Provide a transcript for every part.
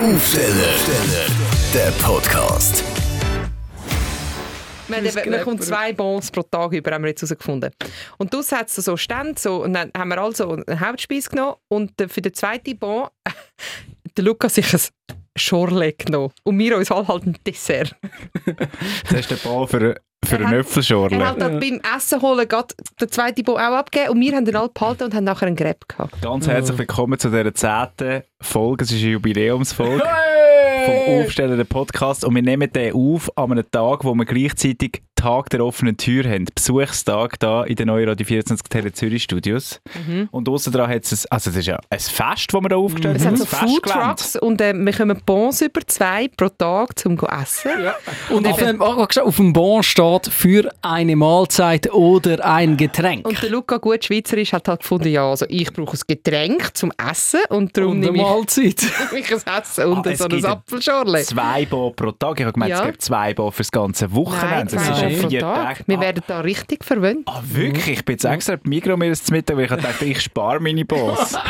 Aufsteller, der Podcast. Wir, haben eben, wir kommen zwei Bons pro Tag über, haben wir jetzt herausgefunden. Und das hat so Stände, so, und dann haben wir also einen Hauptspeis genommen und äh, für den zweiten Bon der Lukas sich ein Schorle genommen und wir uns halt ein Dessert. Das ist der Ball für, für Er einen Öpfelschorle. Er hat dann beim Essen holen gerade den zweiten Bon auch abgegeben und wir haben den alle behalten und haben nachher einen Grab gehabt. Ganz herzlich willkommen zu dieser zehnten Folge. Es ist eine Jubiläumsfolge vom Aufsteller der Podcast. Und wir nehmen den auf an einem Tag, wo wir gleichzeitig Tag der offenen Tür haben. Besuchstag da in den neuen Radio 24 Tele Zürich Studios. Und außen dran hat es, ein- also das ist ja ein Fest, das wir da aufgestellt Es haben. hat so ein Food Festgelände. Trucks und äh, wir kommen Bons über zwei pro Tag zum go essen. Und auf dem, auf dem Bon steht für eine Mahlzeit oder ein Getränk. Und der Luca, gut Schweizerisch, hat halt gefunden, ja, also ich brauche ein Getränk zum Essen und darum Und eine Mahlzeit. ich ein Essen und Ah, es so ein Apfelschorle. Zwei Bo pro Tag. Ich habe gemeint, Ja. es gibt zwei Bo für das ganze Nein, Wochenende. das zwei ist ja Bons pro vier Tag. Tage. Wir Ah, werden da richtig verwöhnt. Ah, wirklich? Ich bin jetzt extra bei Migros mir das zu Mittag, weil ich dachte, ich spare meine Boss. noch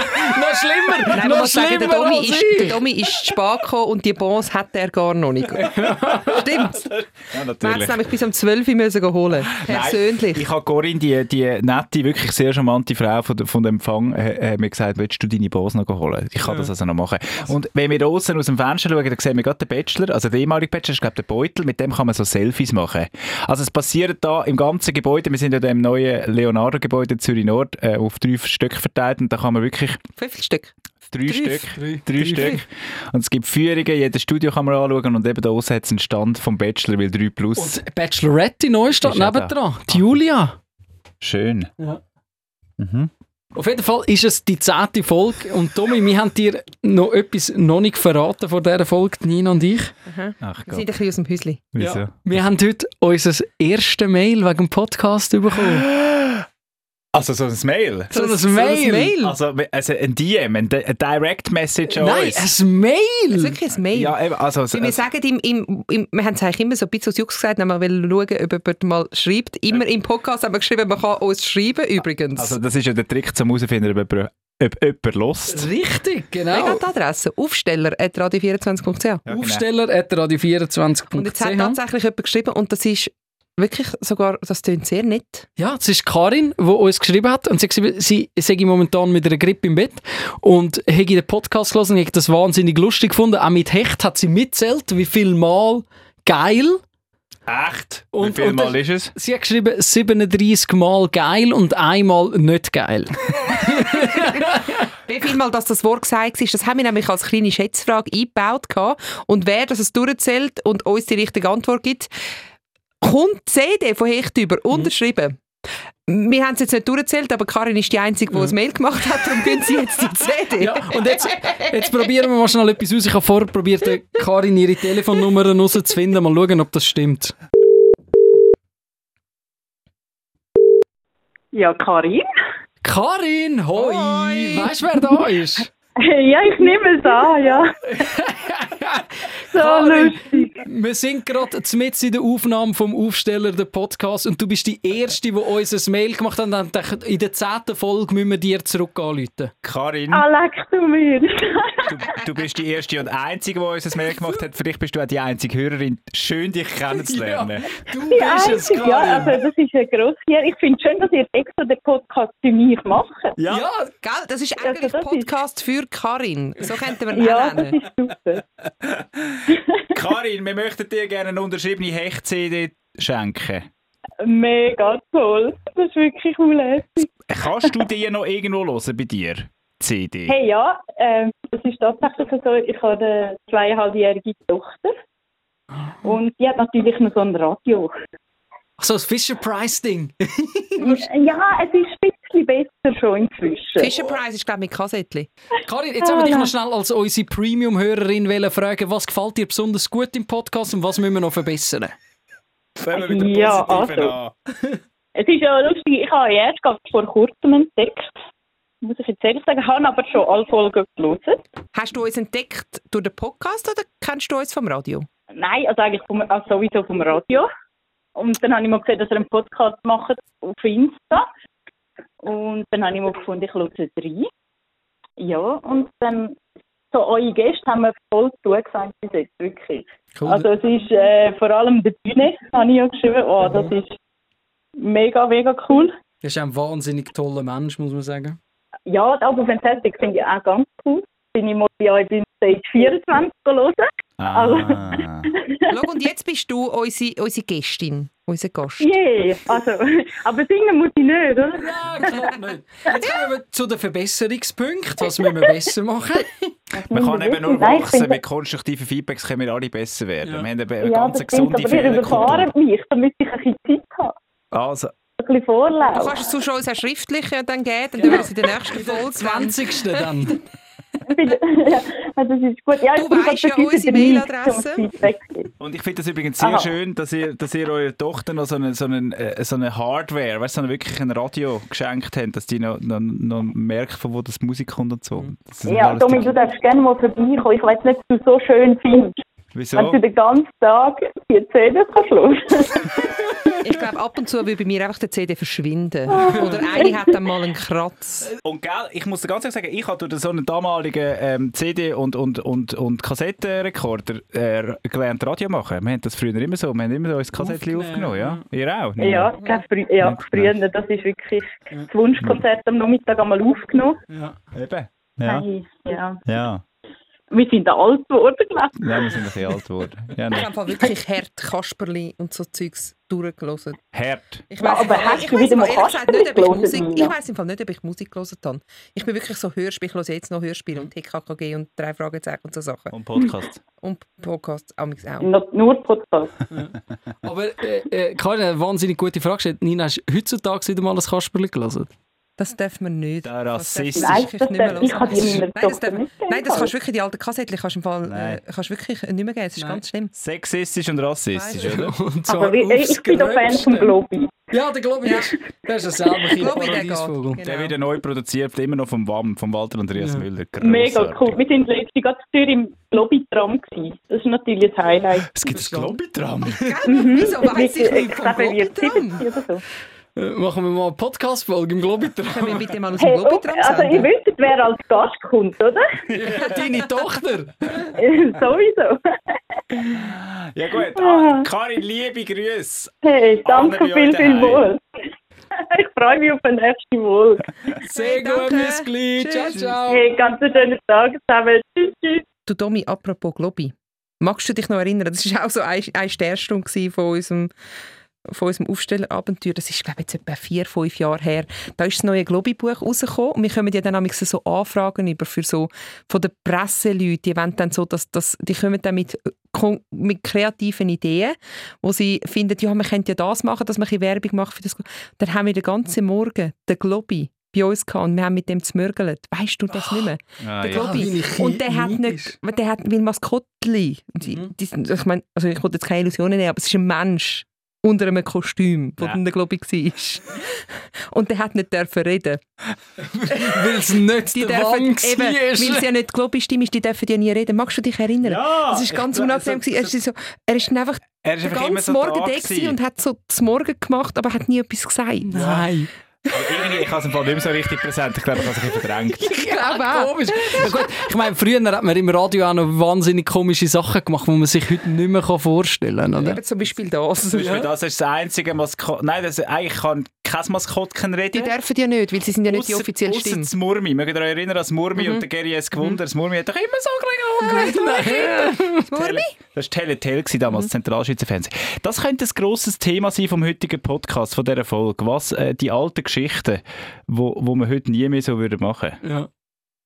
schlimmer! Nein, noch muss sagen, der schlimmer Domi, ist, ich. der Domi ist zu spät gekommen und die Bons hat er gar noch nicht. Stimmt. Ja, Wir hätten es nämlich bis um 12 Uhr müssen holen Persönlich. Nein, ich habe Corinne, die, die nette, wirklich sehr charmante Frau von, von dem Empfang, äh, äh, mir gesagt, willst du deine Boss noch holen? Ich kann das also noch machen. Und wenn wir draußen aus dem Fenster schauen, dann sehen wir gerade den Bachelor, also der ehemalige Bachelor, ist glaube der Beutel, mit dem kann man so Selfies machen. Also es passiert da im ganzen Gebäude, wir sind ja da im neuen Leonardo-Gebäude Zürich Nord äh, auf drei Stück verteilt und da kann man wirklich Wie viele Stück? drei, Drei. Stück, Drei. drei, Drei. Stück. Und es gibt Führungen, jedes Studio kann man anschauen und eben da außen hat es einen Stand vom Bachelor, weil 3 plus. Und Bachelorette in Neustadt nebendran. Die Julia. Schön. Ja. Mhm. Auf jeden Fall ist es die zehnte Folge. Und Tommy, wir haben dir noch etwas noch nicht verraten vor dieser Folge, Nina und ich. Ach Wir Gott. sind ein bisschen aus dem Häuschen. Wieso? Wir haben heute unser erstes Mail wegen dem Podcast bekommen. Also so ein Mail? So ein So ein Mail. Mail. Also, also ein DM, ein, Di- ein Direct Message an Nein, uns. ein Mail! Das ist wirklich ein Mail. Ja, eben, also, also, wir sagen, im, im, im, wir haben es eigentlich immer so ein bisschen aus Jux gesagt, wenn wir wollen schauen, ob jemand mal schreibt. Immer im Podcast haben wir geschrieben, man kann uns schreiben übrigens. also das ist ja der Trick zum herausfinden, ob jemand, ob jemand lost. Richtig, genau. hat die Adresse? Aufsteller at radio24.ch. Ja, genau. Aufsteller at radio24.ch. Und jetzt hat tatsächlich jemand geschrieben und das ist wirklich sogar, das klingt sehr nett. Ja, es ist Karin, die uns geschrieben hat. Und sie sie sei momentan mit einer Grippe im Bett. Und habe den Podcast gelesen und habe das wahnsinnig lustig gefunden. Auch mit Hecht hat sie mitzählt, wie viel Mal geil. Echt? Und- Wie viel und Mal ist es? Sie hat geschrieben 37 Mal geil und einmal nicht geil. Wie viel Mal dass das Wort gesagt ist, das haben wir nämlich als kleine Schätzfrage eingebaut. gehabt. Und wer das es durchzählt und uns die richtige Antwort gibt, kommt die CD von Hecht über, unterschrieben. Wir haben es jetzt nicht durchgezählt, aber Karin ist die Einzige, die ein Mail gemacht hat, darum gehen sie jetzt die CD. Ja, und jetzt, jetzt probieren wir mal schnell etwas aus. Ich habe vorher probiert, Karin ihre Telefonnummer herauszufinden. Mal schauen, ob das stimmt. Ja, Karin? Karin, hoi! Hoi. Weißt du, wer da ist? Ja, ich nehme es an, ja. So Karin. lustig. Wir sind gerade mitten in der Aufnahme vom Aufsteller der Podcast und du bist die Erste, die uns ein Mail gemacht hat und dachte in der zehnten Folge müssen wir dir zurück anrufen. Karin, Ah, leck du mir. du, du bist die Erste und Einzige, die uns ein Mail gemacht hat. Vielleicht bist du auch die einzige Hörerin. Schön, dich kennenzulernen. Du Die Einzige, ja, also das ist eine grosse Ehre. Ich finde es schön, dass ihr extra den Podcast für mich macht. Ja, Ja, Gell? Das ist Also eigentlich das ist- Podcast für Karin. So könnten wir ihn Ja, auch das nennen. ist super. Karin, wir möchten dir gerne eine unterschriebene Hecht-CD schenken. Mega toll. Das ist wirklich unlässig. Kannst du die noch irgendwo hören bei dir? CD? Hey, ja, ähm, es ist tatsächlich so, ich habe eine zweieinhalbjährige Tochter. Und die hat natürlich noch so ein Radio. Ach so das Fisher-Price-Ding. Ja, es ist ein bisschen besser schon inzwischen. Fisher Price ist, glaube ich, mit Kassettli. Karin, jetzt haben wir dich noch schnell als unsere Premium-Hörerin wollen fragen, was gefällt dir besonders gut im Podcast und was müssen wir noch verbessern? Fangen wir mit Ja, Positiven also. an. Es ist ja lustig, ich habe erst gerade vor kurzem entdeckt. Muss ich jetzt ehrlich sagen, habe aber schon alle Folgen gelesen. Hast du uns entdeckt durch den Podcast oder kennst du uns vom Radio? Nein, also eigentlich vom, also sowieso vom Radio. Und dann habe ich mal gesehen, dass er einen Podcast macht auf Insta. Und dann habe ich mal gefunden, ich höre rein. Ja, und dann so eure Gäste haben mir voll zugesagt bis jetzt, wirklich. Cool. Also es ist äh, vor allem der Bühne, habe ich ja geschrieben, oh, das ist mega, mega cool. das ist ein wahnsinnig toller Mensch, muss man sagen. Ja, die Album Fantastic finde ich auch ganz cool. Bin ich mal bei euch beim Stage 24 hören. Also- Ah. Schau, und jetzt bist du unsere, unsere Gästin, unser Gast. Yeah, also, aber singen muss ich nicht, oder? Ja, klar nicht. Jetzt kommen wir zu den Verbesserungspunkten. Was müssen wir besser machen? Man kann eben nur wachsen, mit konstruktiven Feedbacks können wir alle besser werden. Ja. Wir haben eine, Ja, ganz das stimmt, gesunde aber ihr überfahrt mich, damit ich ein bisschen Zeit habe. Also, Ein bisschen Vorlauf. Du kannst es sonst uns auch schriftlich ja dann geben, dann tun wir es in der nächsten Folge. 20. dann. Ja, das ist gut. Ja, Du weisst ja unsere Mailadresse. und ich finde das übrigens sehr Aha. schön, dass ihr, dass ihr eurer Tochter noch so eine, so eine, äh, so eine Hardware, weißt du, so wirklich ein Radio geschenkt habt, dass die noch, noch, noch merkt, von wo das Musik kommt und so. Das ist Ja, Domi, du darfst gerne mal vorbeikommen. Ich weiß nicht, ob du es so schön findest, Wieso? wenn du den ganzen Tag die CDs kannst. Ich glaube, ab und zu will bei mir einfach der CD verschwinden. Oder eine hat dann mal einen Kratz. Und gell, ich muss dir ganz ehrlich sagen, ich habe durch so einen damaligen ähm, CD- und, und, und, und Kassettenrekorder äh, gelernt Radio machen. Wir haben das früher immer so, wir haben immer so ein Kassettchen Aufgenommen, aufgenommen, ja? Ihr auch? Ja, kein frü ja Nicht früher, das ist wirklich das Wunschkonzert am Nachmittag einmal aufgenommen. Ja. Eben. Ja. Hey, ja. Ja. Wir sind alt geworden, glaube ich. ja, wir sind ein bisschen alt geworden. Ja, Ich nein. habe wirklich hart Kasperli und so Zeugs durchgelesen. Hart. Ich Ja, weiss aber hast ich du wieder im mal Kasperli nicht, ob ich gelesen, Musik, Nina? ich weiss im Fall nicht, ob ich Musik gelesen habe. Ich bin wirklich so Hörspiel, ich höre jetzt noch Hörspiel und TKKG und drei Fragezeichen und so Sachen. Und Podcast. Und Podcasts amigs auch. Nur, nur Podcast. Aber äh, äh, Karin, eine wahnsinnig gute Frage gestellt. Nina, hast du heutzutage wieder mal ein Kasperli gelesen? Das darf man nicht. Der Rassist. Nein, das nicht mehr ich kann die meiner Nein, das darf- nicht. Nein, das kannst du wirklich, die alten Kassettchen kannst du im Fall Nein. äh, kannst du wirklich nicht mehr geben. Das ist Nein. ganz schlimm. Sexistisch und rassistisch, Nein. oder? Und zwar Aber ich, aufs ich bin doch Fan vom Globi. Ja, der Globi, ist, der ist ja selber ein Paradiesvogel. geht. Der Genau. wird ja neu produziert, immer noch vom WAM, vom Walter Andreas Ja. Müller. Mega Grossartig. cool. Wir sind letztens gerade im Globi-Tram. Das ist natürlich ein Highlight. Es gibt ein Globi-Tram. Wieso weiss ich nicht vom glaube, wir Globi-Tram? 70 oder so. Machen wir mal eine Podcast-Folge im Globi Können wir bitte mal aus dem Hey, Globi-Tram also ihr wisst, wer als Gast kommt, oder? Deine Tochter! Sowieso. Ja gut, ah, Karin, liebe Grüße. Hey, danke viel, viel wohl. Ich freue mich auf den nächsten Folge. Sehr Hey, gut. Miss Glee. Ciao, Tschüss. ciao. Hey, ganz einen schönen Tag zusammen. Tschüss, tschüss. Du Domi, apropos Globi. Magst du dich noch erinnern? Das war auch so eine, eine Sternstunde von unserem, von unserem Aufstellerabenteuer. Das ist, glaube ich, jetzt etwa vier, fünf Jahre her. Da ist das neue Globi-Buch rausgekommen und wir kommen ja dann manchmal so Anfragen über für so von den Presseleuten. Die wollen dann so, dass, dass, die kommen dann mit, mit kreativen Ideen, wo sie finden, ja, man könnte ja das machen, dass man ein Werbung macht für das. Dann haben wir den ganzen Morgen den Globi bei uns gehabt und wir haben mit dem zmörgelt. Weißt du das nicht mehr? Ah, Der ja. Ich Und der hat nicht, der hat wie Maskottli. Mhm. ich meine, also ich wollte jetzt keine Illusionen nehmen, aber es ist ein Mensch unter einem Kostüm, wo Ja. dann der Globi war. Und der hat nicht dürfen reden. Weil es nicht Die der dürfen, eben, weil es war. ja nicht Globi-Stimme ist, die dürfen ja nie reden. Magst du dich erinnern? Ja, Das ist ganz ich- unangenehm. so- gewesen. er, ist so, er ist einfach Er ist den ganzen so Morgen da und hat so das Morgen gemacht, aber hat nie etwas gesagt. Nein. Ich habe es im Fall nicht mehr so richtig präsent. Ich glaube, ich habe es ein bisschen verdrängt. Ich glaube auch. Komisch. Ja, gut. Ich meine, früher hat man im Radio auch noch wahnsinnig komische Sachen gemacht, die man sich heute nicht mehr vorstellen kann. Oder? Eben zum Beispiel das. Zum Beispiel, das ist das einzige Maskottchen. Nein, das, eigentlich kann kein Maskottchen Die reden. dürfen ja nicht, weil sie sind ja nicht die Ausser- offizielle ausser Stimme. das Murmi. Mögt ihr euch erinnern an das Murmi und der Gary S. Gewunder? Das Murmi hat doch immer so ein bisschen Murmi? Das war Teletel damals, das Zentralschweizer Fernsehen. Das könnte ein grosses Thema sein vom heutigen Podcast, von dieser Folge. Was äh, die alten Geschichten, wo, wo man heute nie mehr so würde machen Ja.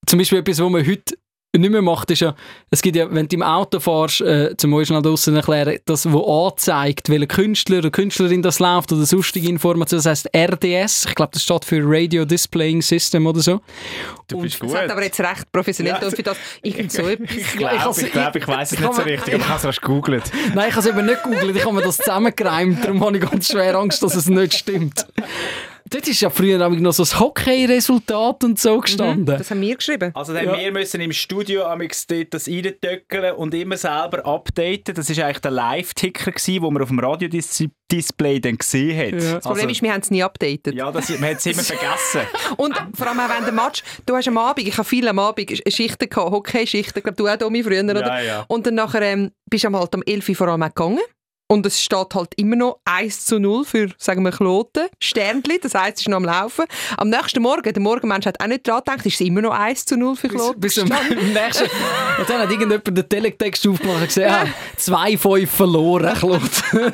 Zum Beispiel etwas, was man heute nicht mehr macht, ist ja, es gibt ja, wenn du im Auto fährst, äh, zum schnell draussen erklären, das, wo anzeigt, welcher Künstler oder Künstlerin das läuft oder sonstige Informationen, das heisst RDS, ich glaube, das steht für Radio Displaying System oder so. Du bist Das gut. hat aber jetzt recht professionell Ja, und für das ich so etwas. Ich Ich glaube, has- ich, glaub, ich weiss es ich nicht so richtig, aber ich habe es erst gegoogelt. Nein, ich habe es eben nicht gegoogelt, ich habe mir das zusammengereimt, darum habe ich ganz schwer Angst, dass es nicht stimmt. Dort ist ja früher noch so das Hockey-Resultat und so gestanden. Das haben wir geschrieben. Also dann Ja. wir müssen im Studio dort das reintöckeln und immer selber updaten. Das war eigentlich der Live-Ticker, den man auf dem Radiodisplay dann gesehen hat. Ja. Das Problem ist, wir haben es nie updated. ja, das, man hat es immer vergessen. Und vor allem auch während dem Match, du hast am Abend, ich habe viele am Abend Schichten gehabt, Hockey-Schichten, ich glaube du auch, Domi, früher, oder? ja. Und dann nachher ähm, bist du am halt um 11 Uhr vor allem auch gegangen. Und es steht halt immer noch 1 zu 0 für, sagen wir, Kloten, Sternli, das heisst, es ist noch am Laufen. Am nächsten Morgen, der Morgenmensch hat auch nicht dran gedacht, ist es immer noch 1 zu 0 für Bis, Kloten. bis am nächsten. Und dann hat irgendjemand den Teletext aufgemacht und gesagt, ah, 2-5 verloren, Claude.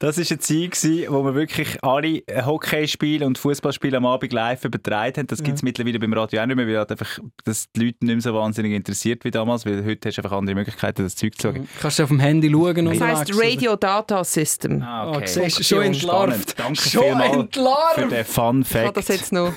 Das war eine Zeit, gewesen, wo wir wirklich alle Hockeyspiele und Fußballspiele am Abend live übertragen haben. Das gibt es mittlerweile beim Radio auch nicht mehr, weil halt einfach das die Leute nicht mehr so wahnsinnig interessiert wie damals, weil heute hast du einfach andere Möglichkeiten, das Zeug zu schauen. Kannst du auf dem Handy schauen? Das heisst? Radio Data System. Ah, Ah, siehst du, schon Spannend. entlarvt. Danke Schon entlarvt. für den Fun Ich Fact. das jetzt noch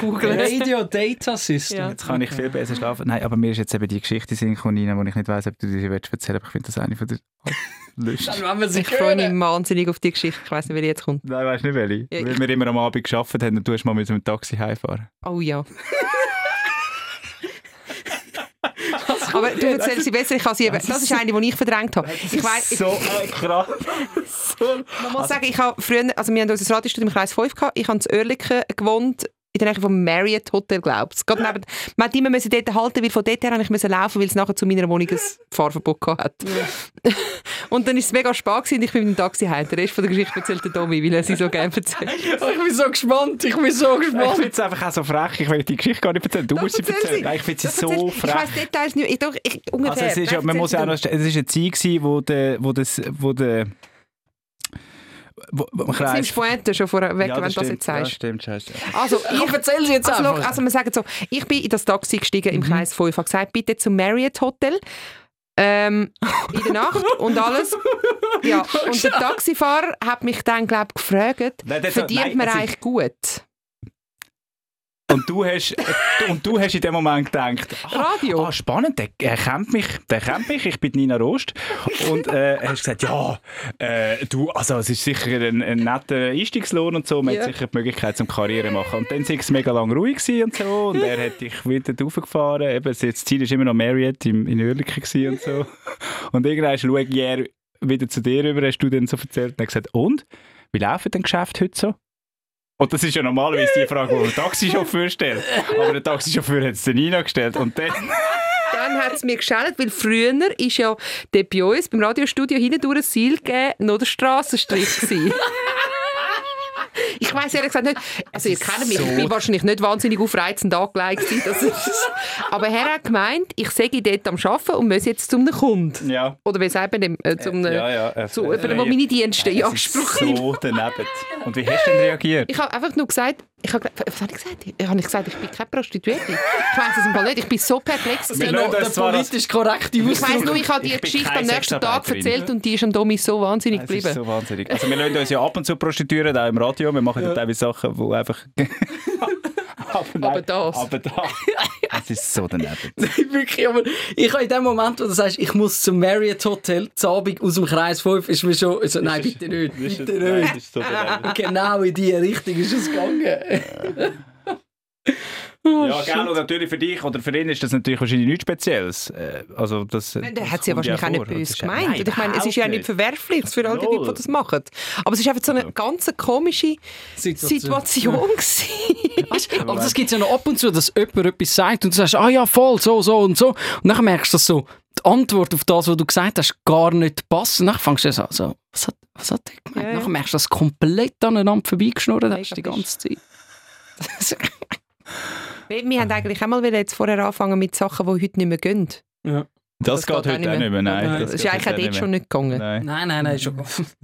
googeln. Radio Data System. Ja. Jetzt kann ich viel besser schlafen. Nein, aber mir ist jetzt eben die Geschichte synchronisiert, wo ich nicht weiss, ob du willst erzählen aber ich finde das eine von der Lust. Dann wollen wir sie Ich freue mich wahnsinnig auf die Geschichte. Ich weiß nicht, wie die jetzt kommt. Nein, weißt nicht, welche? Ja, Weil wir immer am Abend gearbeitet haben und du hast mal mit dem Taxi heimfahren. Oh ja. Aber du erzählst sie besser, ich kann sie eben. Das ist eine, die ich verdrängt habe. Ich weiss, ich, So ein krass. man muss sagen, ich habe früher, also wir haben unser Radiostudio im Kreis 5 gehabt, ich habe in Oerlikon gewohnt, in der Nähe vom Marriott Hotel, glaube ich. Gerade neben, man hat immer müssen dort halten, weil von dort her ich müssen laufen, weil es nachher zu meiner Wohnung ein Fahrverbot gehabt hat. Und dann ist es mega spät gewesen und ich bin mit dem Taxi heim. Der Rest von der Geschichte erzählt der Domi, weil er sie so gerne erzählt. Oh, ich bin so gespannt, ich bin so Ich gespannt. finde es einfach auch so frech. Ich will die Geschichte gar nicht erzählen. Du musst sie erzähl erzählen. sie. Nein, Ich finde sie Das so erzählst- Ich frech. weiss Details nicht. Ich, doch, ich, ungefähr. Also es ist ja, man muss ja auch noch, es ist eine Zeit gewesen, wo der, wo das, wo der, wo, wo. Jetzt nimmst du Pointe schon vorweg, wenn du das jetzt Ja, sagst. stimmt, scheiße. Also, Ich erzähle sie jetzt Also, einfach. also wir sagen so, ich bin in das Taxi gestiegen im Kreis 5, habe gesagt, bitte zum Marriott Hotel. Ähm, in der Nacht und alles. Ja, und der Taxifahrer hat mich dann, glaube ich, gefragt, Nein, verdient man es eigentlich gut? Und du hast, und du hast in dem Moment gedacht, ah, Radio? ah, spannend, der, der kennt mich, der kennt mich, ich bin Nina Rost. Und äh, hast gesagt, ja, äh, du, also es ist sicher ein, ein netter Einstiegslohn und so, man Ja. hat sicher die Möglichkeit zum Karriere machen. Und dann war es mega lang ruhig und so und er hat dich wieder raufgefahren. Eben, das Ziel war immer noch Marriott im, in Oerlikon und so. Und irgendwann schaue ich er wieder zu dir rüber, hast du dann so erzählt und er hat gesagt, und, wie laufen denn Geschäfte heute so? Und das ist ja normalerweise die Frage, die ein Taxichauffeur stellt. Aber der Taxichauffeur hat es der Nina gestellt. Und dann... Dann hat es mir geschält, weil früher ist ja dort bei uns beim Radiostudio hinten durch ein Seil gegeben, noch der Strassenstrich gewesen. Ich weiß ehrlich gesagt nicht, also ihr kennt mich, ich bin wahrscheinlich nicht wahnsinnig aufreizend angelegt aber er hat gemeint, ich sei dort am Arbeiten und muss jetzt zum Kunden. Ja. Oder wie sagt man dem? Äh, zum, äh, Ja, ja. Äh, zu äh, jemandem, der meine Dienste in Anspruch nimmt. so daneben. Und wie hast du denn reagiert? Ich habe einfach nur gesagt, ich habe, was habe ich gesagt? Ich habe gesagt, ich bin keine Prostituierte. Ich weiß es im Fall nicht, ich bin so perplex. Der das als- politisch korrekte Ich weiss Ausdruck. nur, ich habe die Ich Geschichte am nächsten Tag erzählt und die ist am Domi so wahnsinnig ist geblieben. so wahnsinnig. Also wir lassen uns ja ab und zu prostituieren, auch im Radio. Wir machen ja. teilweise Sachen, die einfach... aber, nein, Aber das. Aber da. Es ist so daneben. Wirklich, aber ich habe in dem Moment, wo du sagst, ich muss zum Marriott Hotel, zu Abend aus dem Kreis 5, ist mir schon, also, nein, bitte nicht, Das bitte nein, nicht. das so. Genau in diese Richtung ist es gegangen. Ja, gerne. Und natürlich für dich oder für ihn ist das natürlich wahrscheinlich nichts Spezielles. Äh, Also das, Der das hat sie ja wahrscheinlich auch nicht. Das ist ja- gemeint. Nein, Und ich meine, es ist ja nicht verwerflich für all die. Leute, die das machen. Aber es ist einfach so eine ganz komische Situation. Weißt, aber das gibt es ja noch ab und zu, dass jemand etwas sagt und du sagst, ah ja, voll, so, so und so. Und dann merkst du, dass so die Antwort auf das, was du gesagt hast, gar nicht passt. Und dann fängst du an, so, was hat, was hat der gemeint? Ja, ja. Dann merkst du, dass du komplett aneinander vorbeigeschnurrt hast die ganze Zeit. Wir, wir haben eigentlich einmal jetzt vorher anfangen mit Sachen, die heute nicht mehr gehen. Das, geht heute auch nicht mehr. Nein, Das, ist geht eigentlich auch dort schon nicht gegangen. Nein. Nein, nein, nein, schon.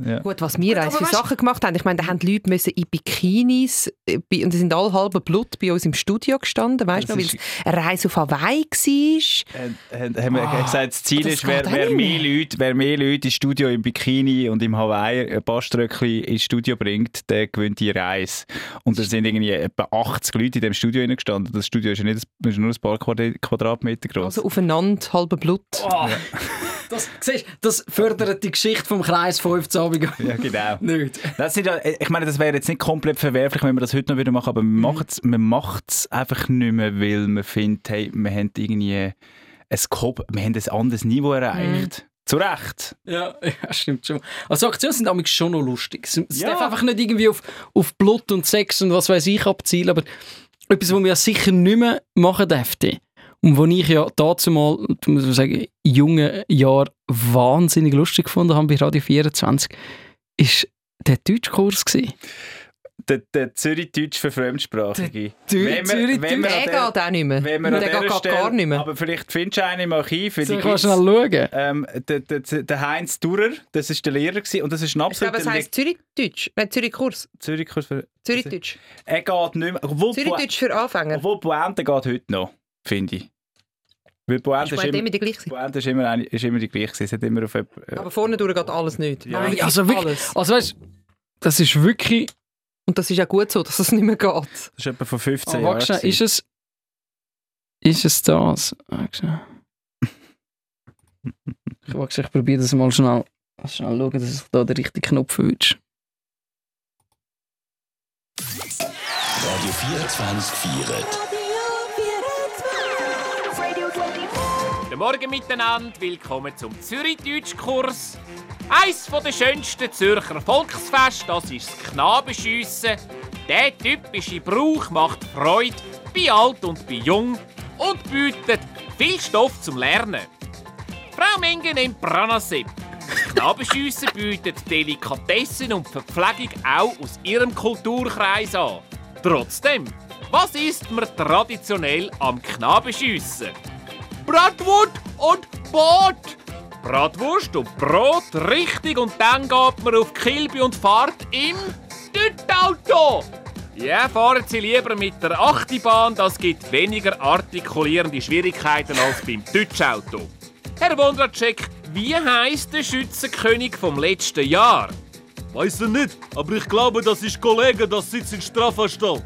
Ja. Gut, was wir eins für Sachen gemacht haben, ich meine, da haben die Leute müssen in Bikinis, äh, bei- und die sind alle halbe Blut bei uns im Studio gestanden, weißt du noch, Das weil es eine Reise auf Hawaii war. Haben, haben wir gesagt, das Ziel das ist, wer, geht wer, mehr. Leute, wer mehr Leute ins Studio im Bikini und im Hawaii ein Baströckchen ins Studio bringt, der gewinnt die Reise. Und da sind irgendwie etwa 80 Leute in dem Studio gestanden. Das Studio ist ja nicht, ist nur ein paar Quadrat- Quadratmeter groß. Also aufeinander, halbe Blut. Oh, Das, siehst, das fördert die Geschichte vom Kreis 15 Abend Ja, genau. nicht. Das sind ja, ich meine, das wäre jetzt nicht komplett verwerflich, wenn wir das heute noch wieder machen, aber man macht es einfach nicht mehr, weil man findet, hey, wir haben irgendwie ein, Kop wir haben ein anderes Niveau erreicht. Zu Recht. Ja, ja, stimmt schon. Also Aktionen sind nämlich schon noch lustig. Es, Ja. darf einfach nicht irgendwie auf, auf Blut und Sex und was weiß ich abzielen, aber etwas, was wir sicher nicht mehr machen dürften und wo ich ja dazu mal, muss man sagen, in jungen Jahren wahnsinnig lustig gefunden habe bei Radio 24, ist der Deutschkurs gewesen. Der, der Zürich-Deutsch für Fremdsprachige. Zürich- Wenn wir- Zürich- wenn wir Der geht auch nicht mehr. wenn Der geht Stelle- gar nicht mehr. Aber vielleicht findest du einen im Archiv. Für Soll die ich mal schnell schauen? ähm, der, der, der Heinz Durer, das ist der Lehrer gewesen, und das ist ein Ich glaube, es absoluter heisst Zürich-Deutsch. Nein, Zürich-Kurs. Zürich-Kurs für... Zürich-Deutsch. Er geht nicht mehr... Zürich-Deutsch für Anfänger. obwohl Pointe geht heute noch, finde ich. Weil Pointe Ist immer, die. Pointe ist, immer, eine- ist immer die gleiche. Es hat immer auf... äh, Aber vorne durch geht alles nicht. Ja. Nein, Also wirklich, alles. also weißt, das ist wirklich... Und das ist auch gut so, dass es nicht mehr geht. Das ist etwa vor 15 Oh, Jahren. warte schnell, ist es... Ist es das? Ich, warte, ich probiere das mal schnell, schnell schauen, dass ich da den richtigen Knopf wünsche. Radio 24 feiert. Guten Morgen miteinander, willkommen zum Zürich-Deutsch-Kurs. Eins der schönsten Zürcher Volksfest, das ist das Knabenschiessen. Der typische Brauch macht Freude bei alt und bei jung und bietet viel Stoff zum Lernen. Frau Menge nimmt Pranasep. Das Knabenschiessen bietet Delikatessen und Verpflegung auch aus ihrem Kulturkreis an. Trotzdem, was isst man traditionell am Knabenschiessen? Bratwurst und Brot. Bratwurst und Brot, richtig. Und dann geht man auf Kilby und fahrt im Düttauto. Ja, fahren Sie lieber mit der Achtibahn, das gibt weniger artikulierende Schwierigkeiten als beim Deutschauto. Herr Wondracek, wie heißt der Schützenkönig vom letzten Jahr? Weiß er nicht, aber ich glaube, das ist Kollege, das sitzt in Strafanstalt.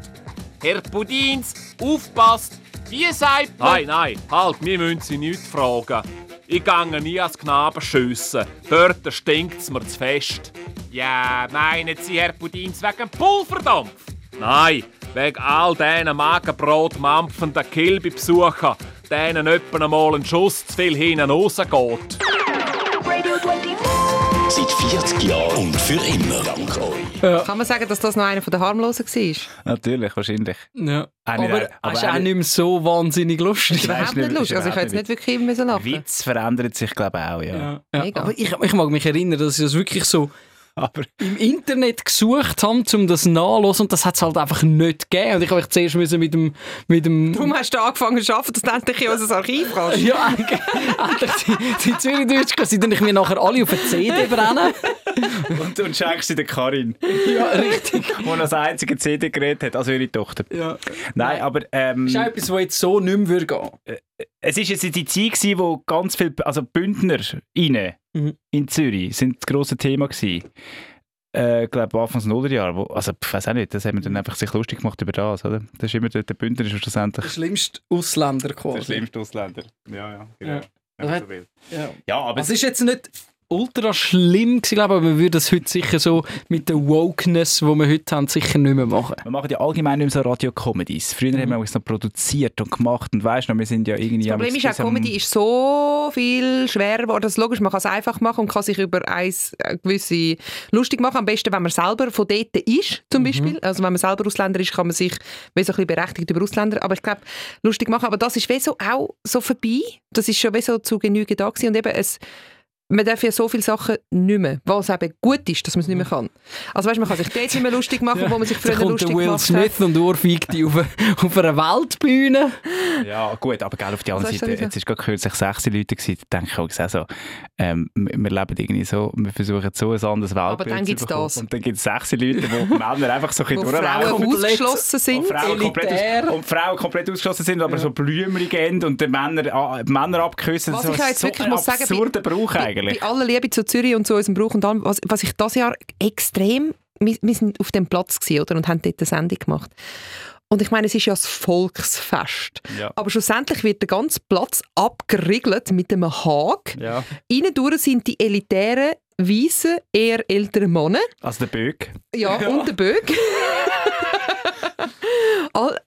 Herr Pudins, aufpasst! Wie sagt man... Nein, nein, halt, wir müssen Sie nicht fragen. Ich gehe nie als Knaben schiessen. Dort stinkt's mir zu fest. Ja, meinen Sie, Herr Pudins, wegen Pulverdampf? Nein, wegen all diesen Magenbrot mampfenden Kilby-Besuchern, denen etwa einmal ein Schuss zu viel hinten rausgeht. Seit 40 Jahren und für immer. Dank euch. Kann man sagen, dass das noch einer von den harmlosen war? Natürlich, wahrscheinlich. Ja. Aber aber es ist auch nicht mehr so wahnsinnig lustig. Überhaupt nicht- nicht lustig. Also ich hätte jetzt nicht wirklich immer müssen lachen. Witz verändert sich, glaube ich, auch, ja. Ja. Ja. Mega. Aber ich, ich mag mich erinnern, dass ich das wirklich so Aber im Internet gesucht habe, um das nachzuhören und das hat es halt einfach nicht gegeben. Und ich habe zuerst müssen mit dem... Mit dem Darum hast du angefangen zu arbeiten, dass du endlich in unser Archiv kannst. ja, eigentlich endlich die, die Zürich-Deutsch, sie dann ich mir nachher alle auf eine CD brennen. und, und schenkst sie der Karin, Ja, richtig. die als einzige CD-Gerät hat, also ihre Tochter. Ja. Nein, aber ähm, Das ist auch etwas, was jetzt so nicht mehr würde gehen es war jetzt die Zeit, gewesen, wo ganz viele also Bündner rein Mhm. in Zürich sind das grosse Thema gewesen. Äh, ich glaube, Anfangs Nullerjahr. Wo, also, ich weiß auch nicht, das haben wir dann einfach sich lustig gemacht über das, oder? Das ist immer der, der Bündner ist schlussendlich Der schlimmste Ausländer quasi. Ausländer. Ja, ja. Ja. Ja. so will. Ja. Ja, aber Es ist jetzt nicht ultra schlimm gewesen, glaube ich, aber man würde das heute sicher so mit der Wokeness, die wir heute haben, sicher nicht mehr machen. wir machen ja allgemein nicht mehr so Radio-Comedies. Früher haben wir es noch produziert und gemacht und weißt du, wir sind ja irgendwie... Das Problem ist auch, Comedy ist so viel schwerer geworden. Das ist logisch, man kann es einfach machen und kann sich über eins äh, gewisse lustig machen. Am besten, wenn man selber von dort ist, zum Beispiel. Also wenn man selber Ausländer ist, kann man sich wie so ein bisschen berechtigt über Ausländer. Aber ich glaube, lustig machen. Aber das ist wie so auch so vorbei. Das ist schon wie so zu Genüge da gewesen. Und eben es man darf ja so viele Sachen nicht mehr, was eben gut ist, dass man es nicht mehr kann. Also weißt, man kann sich dort nicht mehr lustig machen, wo man sich früher lustig der Will gemacht Smith hat. und ohrfeigt die auf, auf einer Weltbühne. Ja, gut, aber gell, auf die andere Seite, jetzt ist gerade kürzlich sechs Leute gewesen, da denke ich auch so, ähm, wir leben irgendwie so, wir versuchen so ein anderes Weltbild dann zu gibt's bekommen. das. Und dann gibt es sechs Leute, wo Männer einfach so ein bisschen Frauen durchlaufen. ausgeschlossen sind. Und Frauen, komplett aus, und Frauen komplett ausgeschlossen sind, aber so blümerig enden und die Männer, ah, Männer abgeküsst. Was so, ich ja jetzt so wirklich ein muss sagen, absurder Brauch bei, eigentlich. Bei aller Liebe zu Zürich und zu unserem Brauch und allem, was, was ich das Jahr extrem, wir, wir sind auf dem Platz gewesen, oder, und haben dort eine Sendung gemacht. Und ich meine, es ist ja das Volksfest. Ja. Aber schlussendlich wird der ganze Platz abgeriegelt mit einem Hag. ja. Innen sind die elitären, weißen, eher älteren Männer. Also der Böck. Ja, und der Böck. All-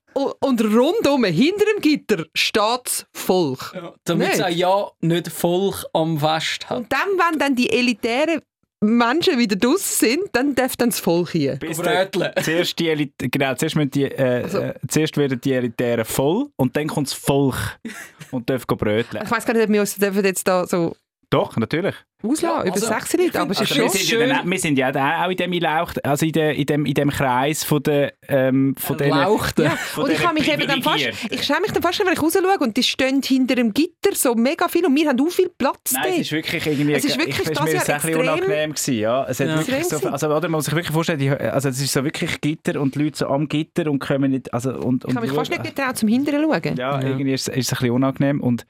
und rundum, hinter dem Gitter, steht das Volk. Damit es auch ja nicht Volk am Fest hat. Und dann, wenn dann die elitären Menschen wieder draussen sind, dann darf dann das Volk hier. Bis Bröteln. zuerst, die Elit genau, zuerst, die, äh, Also- äh, zuerst werden die Elitären voll und dann kommt das Volk und darf go bröteln. Ich weiß gar nicht, ob wir uns dürfen jetzt da so Doch, natürlich. Auslassen, Ja, über also, sechs Leute, aber es ist Also schon... wir, sind ja dann, wir sind ja dann auch in dem Lauch, also in, der, in, dem, in dem Kreis von der ähm, von den, Lauchten. Ja, von und ich kann mich eben dann fast, ich schäme mich dann fast, wenn ich raus schaue und die stehen hinter dem Gitter so mega viel und wir haben auch viel Platz Nein, dort. es ist wirklich irgendwie, Es ist wirklich ich, es das Jahr ist ein bisschen extrem- unangenehm gewesen, ja. Es hat Ja. wirklich Extrem so, also, oder man muss sich wirklich vorstellen, die, also es ist so wirklich Gitter und die Leute so am Gitter und kommen nicht, also und, ich und kann mich fast nicht getraut zum Hinteren schauen. ja, irgendwie ist, es- ist es ein bisschen unangenehm und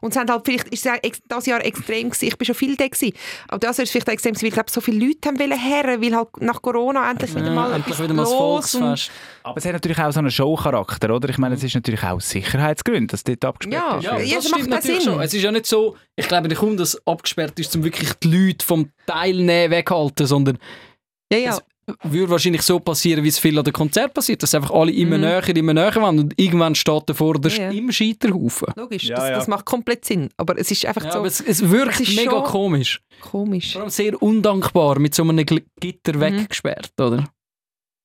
Und es haben halt vielleicht, ist es das Jahr extrem gewesen. Ich bin schon viel da gewesen. Aber das ist vielleicht extrem weil ich glaube, so viele Leute haben wollen her, weil halt nach Corona endlich wieder mal Ja, endlich wieder mal Volksfest. aber es hat natürlich auch so einen Showcharakter, oder? Ich meine, es ist natürlich auch aus Sicherheitsgründen, dass dort abgesperrt Ja. ist. Ja, das das stimmt natürlich Sinn. schon. Es ist ja nicht so, ich glaube nicht dass abgesperrt ist, um wirklich die Leute vom Teilnehmen weghalten, sondern Ja, ja. Es würde wahrscheinlich so passieren, wie es viel an den Konzert passiert, dass einfach alle immer Mhm. näher, immer näher waren und irgendwann steht davor der Ja, ja. im Scheiterhaufen. Logisch, Ja, das, ja. das macht komplett Sinn. Aber es ist einfach Ja, so aber es, es wirkt Es ist mega komisch. komisch. Vor allem sehr undankbar, mit so einem Gitter Mhm. weggesperrt, oder?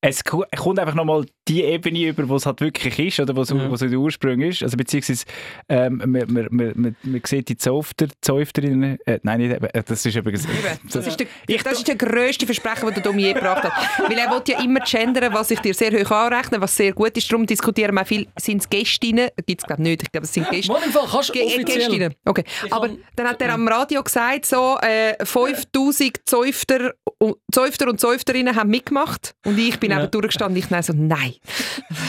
Es ko- kommt einfach nochmal die Ebene über, wo es halt wirklich ist, oder wo es Ja. der Ursprung ist. Also beziehungsweise, ähm, man, man, man, man, sieht die Zofter, Zäufterinnen, äh, nein, nicht, äh, das ist übrigens... Das ist der, Ich- das ist der grösste Versprechen, den der Domi je gebracht hat. Weil er will ja immer gendern, was ich dir sehr hoch anrechne, was sehr gut ist. Darum diskutieren wir auch viel, sind es Gästinnen? Gibt es glaube nicht. Ich glaube, es sind Gästinnen. Mal im Fall kannst du Ge- offiziell... Gästinnen. Okay. Ich Aber dann hat er am Radio gesagt, so äh, 5000 Zäufter, und- Zäufter und Zäufterinnen haben mitgemacht. Und ich bin Ja. eben durchgestanden. Ich so, nein.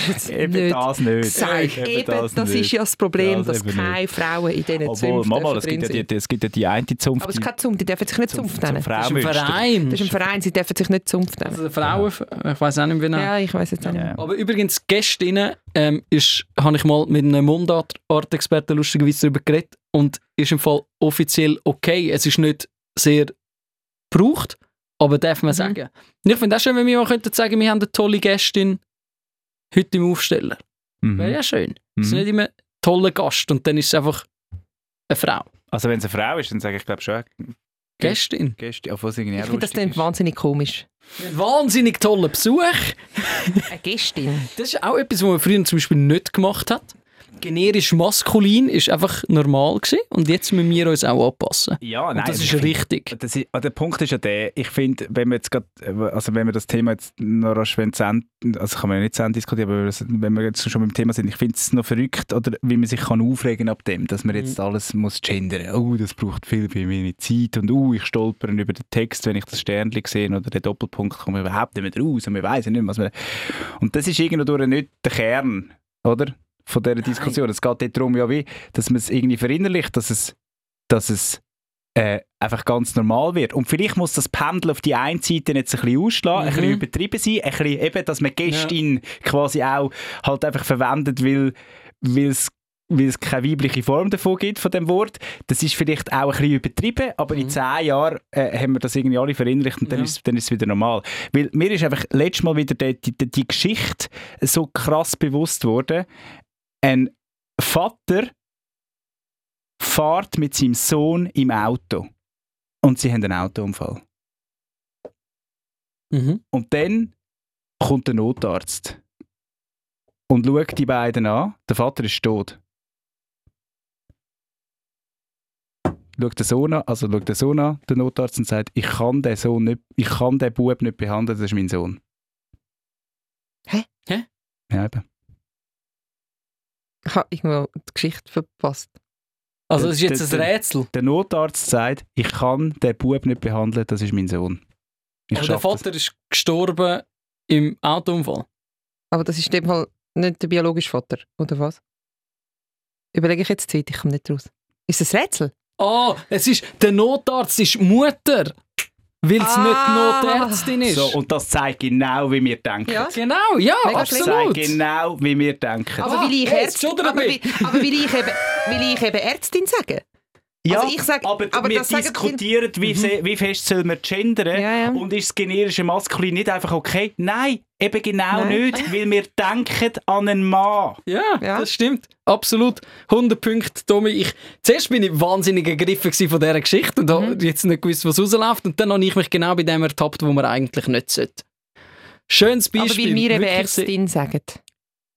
Das ist Eben nicht das nicht. gesagt. Eben Eben, das das, nicht. ist ja das Problem, Das dass keine Frauen in diesen Obwohl, Zünften Mama, es gibt, ja sind. die, es gibt ja die eine Zunft, Aber es ist die keine Zunft, die dürfen sich nicht Zunft nennen. zum Das ist ein. Verein. Das ist ein Verein, sie dürfen sich nicht Zunft nennen. Also Frauen, ich weiß auch nicht, wie Ja, ich weiß jetzt auch nicht. Ja. Aber übrigens, gestern ähm, ist, habe ich mal mit einem Mundartexperten lustigerweise darüber geredet und ist im Fall offiziell okay. Es ist nicht sehr gebraucht, aber darf man Mhm. sagen. Und ich finde auch schön, wenn wir mal könnten sagen, wir haben eine tolle Gästin heute im Aufsteller. Mhm. Wäre ja schön. Es ist Mhm. nicht immer ein toller Gast und dann ist es einfach eine Frau. Also wenn es eine Frau ist, dann sage ich glaube schon Gästin. Obwohl es irgendwie Ich auch finde das klingt ist. wahnsinnig komisch. Ein wahnsinnig toller Besuch. Eine Gästin. Das ist auch etwas, was man früher zum Beispiel nicht gemacht hat. Generisch maskulin ist einfach normal gewesen und jetzt müssen wir uns auch anpassen. Ja, Und nein, das ich ist richtig. Das ist, der Punkt ist ja der, ich finde, wenn wir jetzt grad, also wenn wir das Thema jetzt noch rasch also kann man ja nicht zu Ende diskutieren, aber wenn wir das- jetzt schon beim Thema sind, ich finde es noch verrückt, oder wie man sich kann aufregen ab dem, dass man jetzt alles muss gendern. Oh, das braucht viel, viel mehr Zeit und oh, ich stolpere über den Text, wenn ich das Sternchen sehe oder den Doppelpunkt, komme ich überhaupt nicht mehr raus und wir wissen nicht, was wir... Und das ist irgendwo nicht der Kern, oder? Von dieser Diskussion. Es geht dort darum, ja, wie, dass man es irgendwie verinnerlicht, dass es, dass es äh, einfach ganz normal wird. Und vielleicht muss das Pendel auf die einen Seite jetzt ein bisschen ausschlagen, ein Mhm. bisschen übertrieben sein, ein bisschen eben, dass man Gästin quasi auch halt einfach verwendet, weil, es weil es keine weibliche Form davon gibt, von dem Wort. Das ist vielleicht auch ein bisschen übertrieben, aber in zehn Jahren äh, haben wir das irgendwie alle verinnerlicht und dann, Ja. ist, dann ist es wieder normal. Weil mir ist einfach letztes Mal wieder die, die, die Geschichte so krass bewusst worden. Ein Vater fährt mit seinem Sohn im Auto und sie haben einen Autounfall. Mhm. Und dann kommt der Notarzt und schaut die beiden an. Der Vater ist tot. Schaut den Sohn an, also schaut den Sohn an, der Notarzt, und sagt, ich kann den Sohn nicht, ich kann den Bub nicht behandeln, das ist mein Sohn. Hä? Hä? Ja, eben. Ich habe irgendwo die Geschichte verpasst. Also das ist jetzt Der- ein der- Rätsel. Der Notarzt sagt, ich kann den Bub nicht behandeln, das ist mein Sohn. Ich Aber der schaff das. Vater ist gestorben im Autounfall. Aber das ist in dem Fall nicht der biologische Vater, oder was? Überlege ich jetzt Zeit, ich komme nicht raus. Ist das ein Rätsel? Ah, es ist, der Notarzt ist Mutter. Weil es Ah. nicht Notärztin ist. So, und das zeigt genau, wie wir denken. Ja. genau, ja, Mega Das absolut. zeigt genau, wie wir denken. Aber Ah, will ich Ärztin, aber, aber will, ich eben, will ich eben Ärztin sagen? Ja, Also ich sag- aber, aber wir diskutieren, wie, se- wie fest soll man gendern Ja, ja. und ist das generische Maskulin nicht einfach okay? Nein, eben genau Nein. nicht, weil wir denken an einen Mann. Ja, Ja. das stimmt. Absolut. 100 Punkte, Tommy. Ich, zuerst bin ich wahnsinnig ergriffen von dieser Geschichte und Mhm. habe jetzt nicht gewusst, was rausläuft. Und dann habe ich mich genau bei dem ertappt, wo man eigentlich nicht sollte. Schönes Aber Beispiel. weil wir eben Ärztin sagen.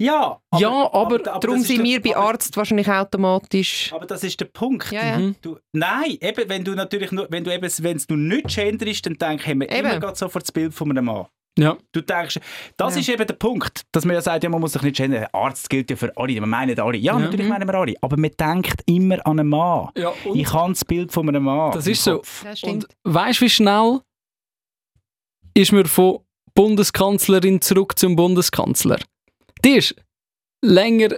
Ja, Ja, aber Darum das ist sind der- wir bei aber- Arzt wahrscheinlich automatisch. Aber das ist der Punkt. Ja, ja. Mhm. Du, nein, eben, wenn du natürlich nur, wenn du eben, wenn es nur nicht gender ist, dann denke ich, Eben. immer gerade sofort das Bild von einem Mann. Ja. Du denkst, das Ja. ist eben der Punkt, dass man ja sagt, ja, man muss sich nicht gendern. Arzt gilt ja für alle, wir meinen alle. Ja, Ja. natürlich meinen wir alle, aber man denkt immer an einen Mann. Ja, und Ich habe das Bild von einem Mann. Das ist so. Das Und weißt du, wie schnell ist mir von Bundeskanzlerin zurück zum Bundeskanzler? Die war länger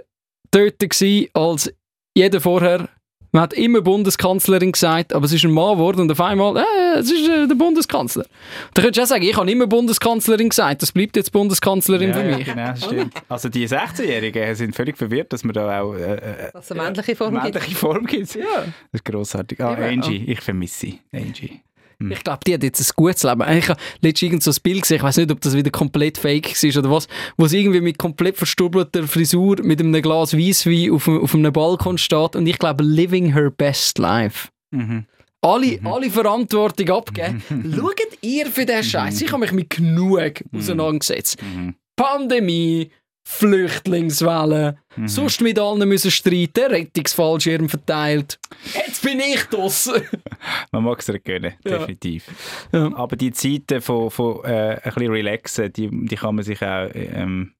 dort gewesen als jeder vorher. Man hat immer Bundeskanzlerin gesagt, aber es ist ein Mann geworden und auf einmal, äh, es ist äh, der Bundeskanzler. Da könntest du auch sagen, ich habe immer Bundeskanzlerin gesagt, das bleibt jetzt Bundeskanzlerin Ja, für ja, mich. genau, stimmt. Also die 16-Jährigen sind völlig verwirrt, dass man da auch äh, Dass es eine männliche Form eine gibt. männliche Form gibt. Ja. Das ist grossartig. Ah. Angie, ich vermisse sie. Angie. Ich glaube, die hat jetzt ein gutes Leben. Ich habe letztens irgend so ein Bild gesehen, ich weiß nicht, ob das wieder komplett fake war oder was, wo sie irgendwie mit komplett verstubelter Frisur mit einem Glas Weisswein auf, auf einem Balkon steht und ich glaube, living her best life. Mhm. Alle, alle Verantwortung abgeben. Schaut ihr für den Scheiß. Ich habe mich mit genug auseinandergesetzt. Mhm. Pandemie, Flüchtlingswelle, Mhm. sonst mit allen müssen streiten, Rettungsfallschirm verteilt. Jetzt bin ich das. Man mag es dir gönnen, Ja. definitiv. Ja. Aber die Zeiten von, von äh, ein bisschen relaxen, die, die kann man sich auch ähm,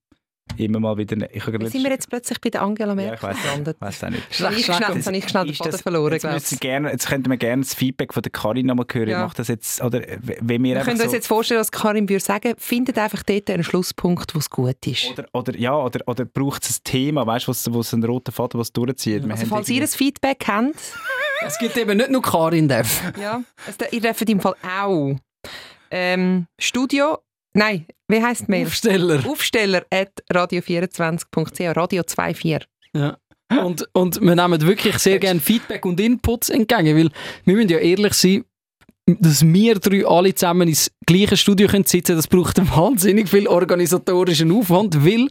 immer mal wieder... Ich habe sind wir jetzt plötzlich bei der Angela Ja, ich Merkel weiss, gelandet? weiss auch nicht. Ich schnell, jetzt habe ich schnell den Ist Faden das- verloren, jetzt, müssen ich. gerne, jetzt könnten wir gerne das Feedback von der Karin nochmal hören. Ja. Macht das jetzt, oder wenn wir Wir können uns so, jetzt vorstellen, was Karin würde sagen. Findet einfach dort einen Schlusspunkt, wo es gut ist. oder, oder, ja, oder, oder braucht es ein Thema, weißt du, wo es einen roten Faden was durchzieht? Wir Also falls ihr ein Feedback habt, Es gibt eben nicht nur Karin Dev. ja, also, ihr dürft im Fall auch ähm, Studio, nein, wie heisst die Mail? Aufsteller. Aufsteller at radio24.ch, Radio 24. Ja. Und, und wir nehmen wirklich sehr gerne Feedback und Inputs entgegen, weil wir müssen ja ehrlich sein, dass wir drei alle zusammen ins gleiche Studio können sitzen das braucht wahnsinnig viel organisatorischen Aufwand, weil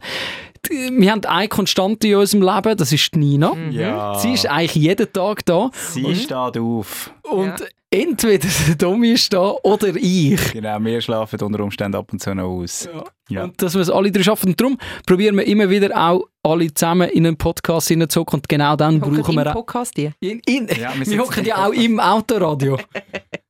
die- wir haben eine Konstante in unserem Leben, das ist die Nina. Ja, Sie ist eigentlich jeden Tag da sie steht auf. und Ja. Entweder der Domi ist da oder ich. Genau, wir schlafen unter Umständen ab und zu noch aus. Ja. Und dass wir es alle drei schaffen. Und darum probieren wir immer wieder auch alle zusammen in einen Podcast hineinzuhocken und genau dann Hocken brauchen wir Podcast die. In, in, Ja, wir hocken ja auch im Autoradio.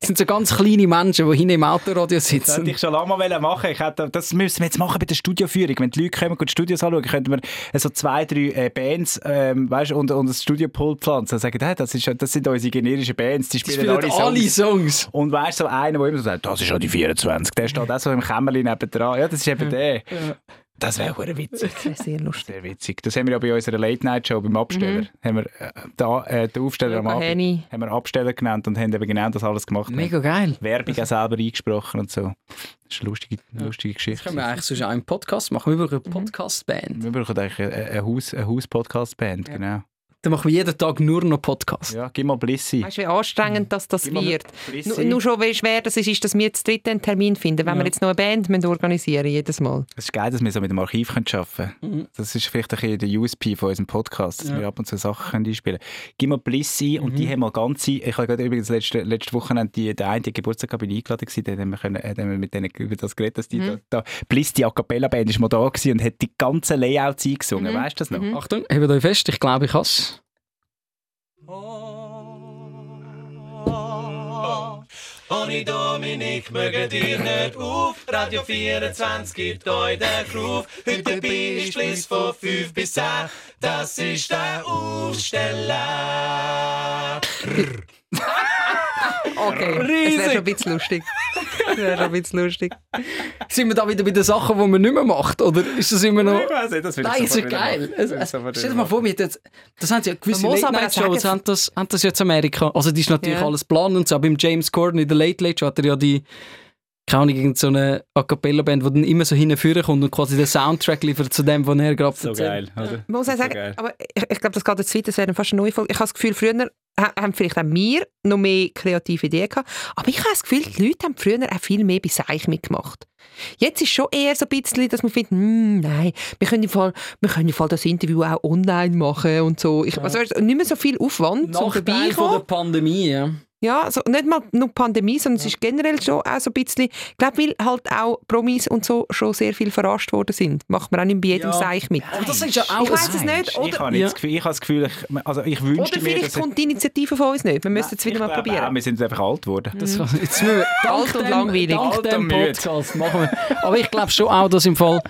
Das sind so ganz kleine Menschen, die hinten im Autoradio Das hätte sitzen. ich schon lange mal machen ich hätte, Das müssen wir jetzt machen bei der Studioführung. Wenn die Leute kommen und die Studios anschauen, könnten wir so zwei, drei äh, Bands ähm, weißt, und, und das Studiopult pflanzen und sagen, hey, das, ist, das sind unsere generischen Bands, die Die spielen, spielen alle alle Songs. Songs. Und weißt du, so einer, der immer so sagt, das ist ja die 24, der steht auch so im Kämmerlein nebendran. Ja, das ist eben der. Das wäre auch witzig. Das wäre sehr lustig. Sehr witzig. Das haben wir ja bei unserer Late-Night-Show beim Absteller. Haben wir äh, da, äh, den Aufsteller am Luca Abend Henny. haben wir Absteller genannt und haben eben genau das alles gemacht. Mega geil. Werbung auch selber eingesprochen und so. Das ist eine lustige, lustige Das Geschichte. können wir eigentlich sonst auch im Podcast machen. Wir brauchen eine Podcast-Band. Wir brauchen eigentlich eine, eine Haus- eine Haus-Podcast-Band, genau. Dann machen wir jeden Tag nur noch Podcast. Ja, gib mal Blissi. Weißt du, wie anstrengend das, das Gib wird? Blissi. Nur, nur schon, wie schwer das ist, ist, dass wir jetzt dritte einen Termin finden, wenn Ja. wir jetzt noch eine Band müssen organisieren jedes Mal. Es ist geil, dass wir so mit dem Archiv können arbeiten können. Das ist vielleicht ein bisschen der USP von unserem Podcast, dass Ja. wir ab und zu Sachen können einspielen können. Gib mal Bliss ein und die haben mal ganze... Ich habe gerade übrigens letzte, letzte Woche die, der eine Geburtstag bin ich eingeladen gewesen, dann haben wir, können, haben wir mit denen über das geredet, dass die da, da... Bliss, die A Cappella-Band, ist mal da gewesen und hat die ganzen Layouts eingesungen. Weißt du das noch? Achtung, hebt euch fest, ich glaube, ich Ohne Dominik mögen dir nicht auf. Radio 24 gibt euch den Groove. Heute bist du von 5 bis 10. Das ist der Aufsteller. Okay, das wäre schon ein bisschen lustig. wäre schon ein bisschen lustig. Sind wir da wieder bei den Sachen, die man nicht mehr macht? Oder ist das immer noch... Ich weiss nicht, das will ich Nein, ist ja geil. Es, Das es, stell dir mal vor, wir jetzt, das haben sie ja gewisse Late-Night-Shows, haben das, haben das jetzt Amerika. Also die ist natürlich Ja. alles geplant und so. Aber beim James Corden in der Late Late Show hat er ja die, keine Ahnung, irgend so eine A Cappella-Band, die dann immer so hinführen kommt und quasi den Soundtrack liefert zu dem, was er gerade So erzählt. geil, oder? Man muss So sagen, geil. aber ich, ich glaube, das geht jetzt weiter, das wäre fast eine neue Folge. Ich habe das Gefühl, früher haben vielleicht auch wir noch mehr kreative Ideen gehabt, aber ich habe das Gefühl, die Leute haben früher auch viel mehr bei Seich mitgemacht. Jetzt ist schon eher so ein bisschen, dass man findet, hm, nein, wir können, im Fall, wir können im Fall das Interview auch online machen und so. Ich, also nicht mehr so viel Aufwand zum Nachteil von der Vorbeikommen. Pandemie, ja. Ja, also nicht mal nur Pandemie, sondern es ist generell schon auch so ein bisschen, ich glaube, weil halt auch Promis und so schon sehr viel verarscht worden sind, macht man auch nicht bei jedem Ja. Seich mit. Aber das ist ja auch Ich weiss es Nein, nicht, Ich oder- habe nicht Ja. das Gefühl, ich habe das Gefühl, ich, also ich Oder wünschte mir, vielleicht dass kommt die Initiative von uns nicht. Wir müssen es wieder ich mal probieren. Auch, wir sind einfach alt geworden. Das, jetzt müssen wir, dank Alt und dem- langweilig. Dank dem. Podcast machen wir. Aber ich glaube schon auch, dass im Fall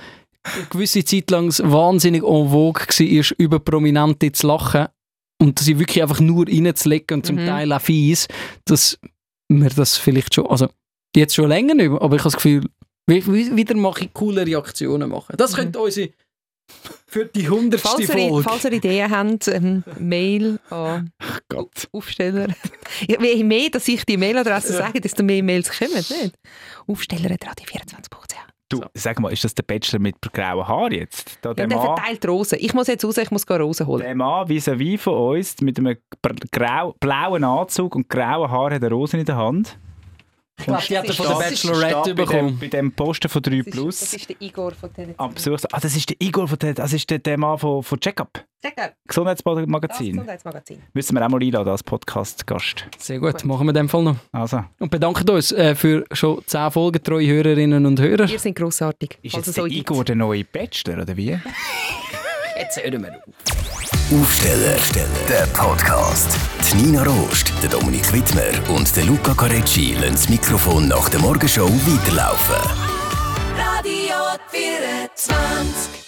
eine gewisse Zeit lang es wahnsinnig en vogue war, über Prominente zu lachen und sie wirklich einfach nur reinzulegen und zum Mhm. Teil auch fies, dass wir das vielleicht schon, also jetzt schon länger nicht mehr, aber ich habe das Gefühl, wie- wie- wieder mache ich coole Reaktionen machen. Das könnte unsere für die hundertste Falls ihr, Folge. falls ihr Ideen habt, ähm, Mail an Gott. Aufsteller. Ja, Je mehr, dass ich die Mailadresse sage, desto mehr Mails kommen, nicht? Aufsteller.radio24.ch Du, sag mal, ist das der Bachelor mit grauen Haaren jetzt? Da, Ja, der, der Mann, verteilt Rosen. Ich muss jetzt raus, ich muss Rosen holen. der Mann vis-à-vis von uns mit einem grau, blauen Anzug und grauen Haaren hat eine Rose in der Hand. Ich glaube, die hat er von der Bachelorette Steht bei dem, bekommen. bei dem Posten von 3 Das ist, das Plus. ist der Igor von Tele Am Besuch. Ah, das ist der Igor, von der, das ist der, der Mann von, von Checkup. Check out. Das Gesundheitsmagazin. Gesundheitsmagazin. Müssen wir auch mal einladen als Podcast-Gast. Sehr gut, machen wir in dem Fall noch. Also, Und bedanken uns äh, für schon 10 Folgen treue Hörerinnen und Hörer. Ihr seid grossartig. ist jetzt der. Igor der neue Bachelor, oder wie? Jetzt hören wir auf. Aufsteller, der Podcast. Die Nina Rost, der Dominik Wittmer und der Luca Carecci lassen das Mikrofon nach der Morgenshow weiterlaufen. Radio 24.